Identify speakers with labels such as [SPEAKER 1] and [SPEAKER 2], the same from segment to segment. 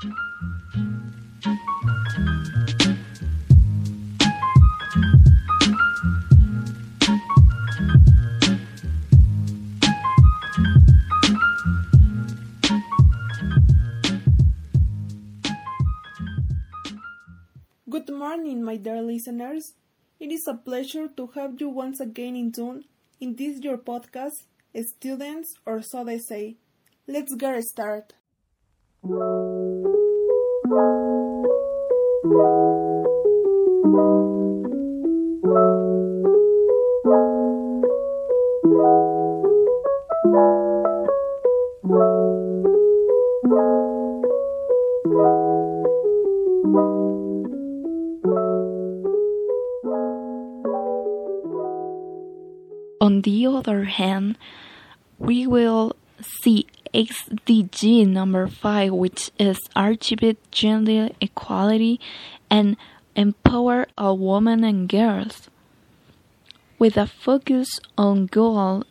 [SPEAKER 1] Good morning, my dear listeners. It is a pleasure to have you once again in tune in this your podcast, Students or So They Say. Let's get started.
[SPEAKER 2] On the other hand, we will see SDG number 5, which is achieve gender equality and empower all women and girls. With a focus on goal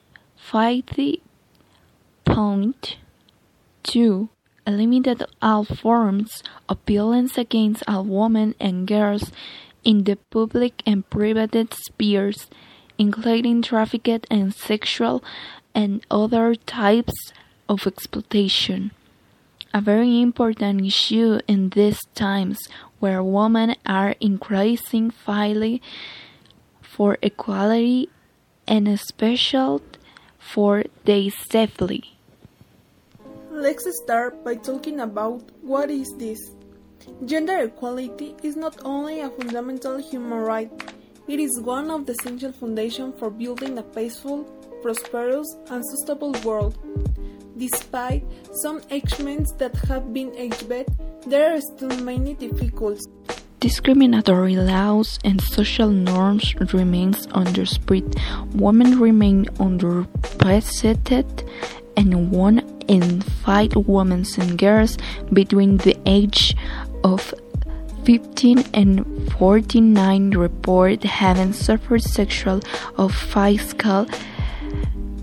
[SPEAKER 2] 50.2, eliminate all forms of violence against all women and girls in the public and private spheres including trafficked and sexual and other types of exploitation. A very important issue in these times where women are increasing fighting for equality and especially for their safety.
[SPEAKER 1] Let's start by talking about what is this. Gender equality is not only a fundamental human right, it is one of the essential foundations for building a peaceful, prosperous, and sustainable world. Despite some achievements that have been achieved, there are still many difficulties.
[SPEAKER 2] Discriminatory laws and social norms remains underspread. Women remain underrepresented, and one in five women and girls between the age of 15 and 49 report having suffered sexual or physical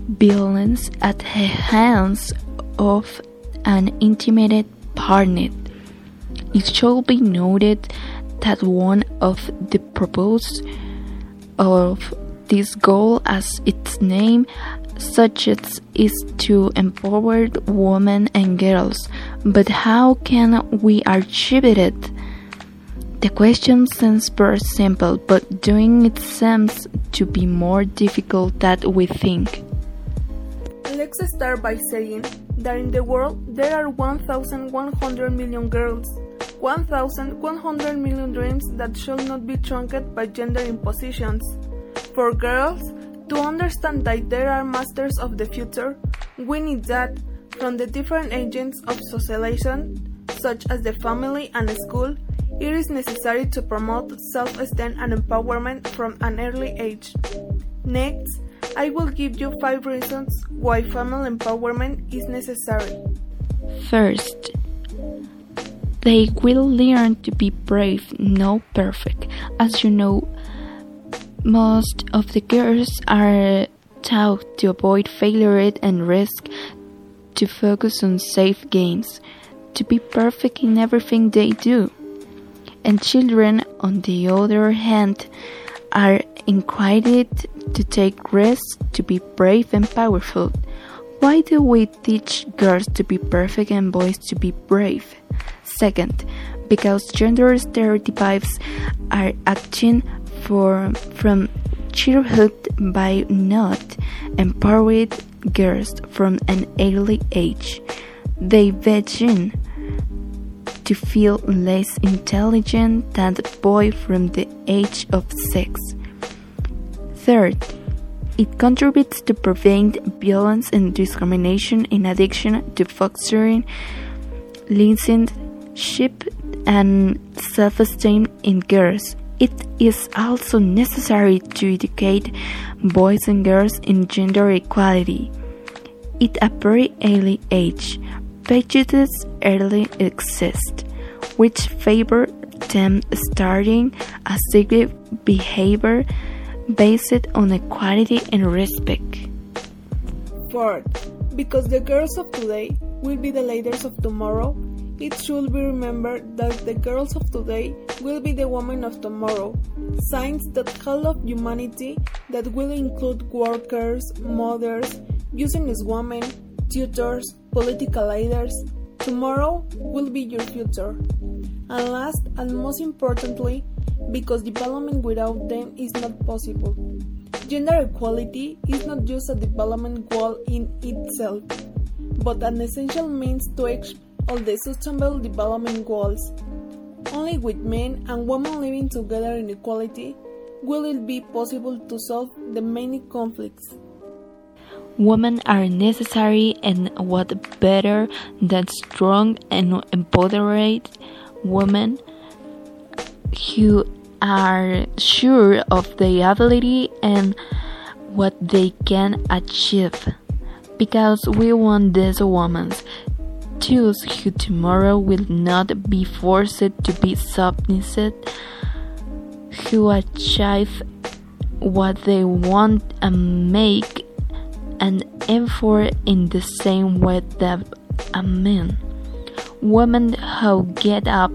[SPEAKER 2] violence at the hands of an intimate partner. It should be noted that one of the purposes of this goal, as its name suggests, is to empower women and girls. But how can we achieve it? The question seems very simple, but doing it seems to be more difficult than we think.
[SPEAKER 1] Let's start by saying that in the world there are 1,100 million girls, 1,100 million dreams that shall not be trunced by gender impositions. For girls, to understand that there are masters of the future, we need that from the different agents of socialization, such as the family and school, it is necessary to promote self-esteem and empowerment from an early age. Next, I will give you 5 reasons why family empowerment is necessary.
[SPEAKER 2] First, they will learn to be brave, not perfect. As you know, most of the girls are taught to avoid failure and risk, to focus on safe games, to be perfect in everything they do and children, on the other hand, are encouraged to take risks, to be brave and powerful. Why do we teach girls to be perfect and boys to be brave? Second, because gender stereotypes are acting for, from childhood by not empowering girls from an early age. They begin to feel less intelligent than the boy from the age of six. Third, it contributes to prevent violence and discrimination in addition to fostering listenership and self-esteem in girls. It is also necessary to educate boys and girls in gender equality. At a very early age, prejudice early exist, which favor them starting a secret behavior based on equality and respect.
[SPEAKER 1] Fourth, because the girls of today will be the leaders of tomorrow, it should be remembered that the girls of today will be the women of tomorrow. Signs that call of humanity that will include workers, mothers, businesswomen, tutors, political leaders. Tomorrow will be your future. And last and most importantly, because development without them is not possible. Gender equality is not just a development goal in itself, but an essential means to achieve all the sustainable development goals. Only with men and women living together in equality will it be possible to solve the many conflicts.
[SPEAKER 2] Women are necessary, and what better than strong and empowered women who are sure of their ability and what they can achieve. Because we want these women choose who tomorrow will not be forced to be submissive, who achieve what they want and make an effort in the same way that a man. Women who get up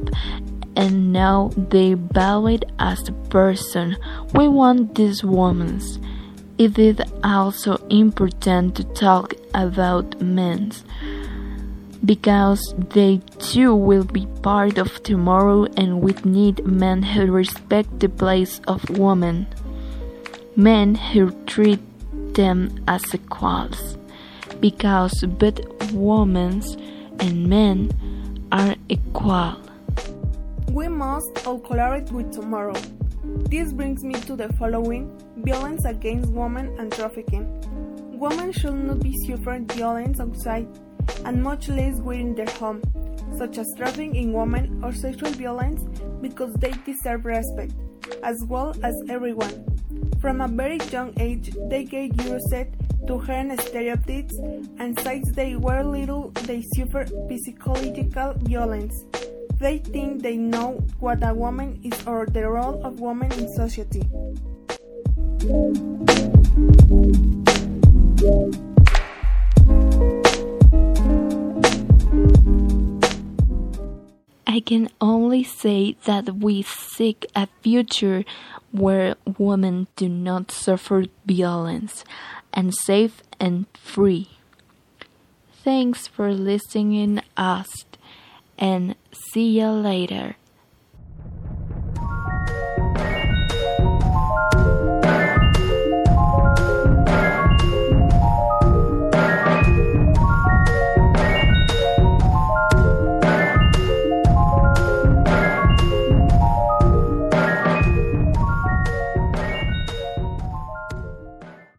[SPEAKER 2] and know they valid as a person. We want these women. It is also important to talk about men because they too will be part of tomorrow and we need men who respect the place of women, men who treat them as equals, because both women and men are equal.
[SPEAKER 1] We must all collaborate with tomorrow. This brings me to the following violence against women and trafficking. Women should not be suffering violence outside and much less within their home, such as trafficking in women or sexual violence, because they deserve respect, as well as everyone. From a very young age, they get used to hearing stereotypes and since they were little, they suffer psychological violence. They think they know what a woman is or the role of women in society.
[SPEAKER 2] I can only say that we seek a future where women do not suffer violence and safe and free. Thanks for listening us and see you later.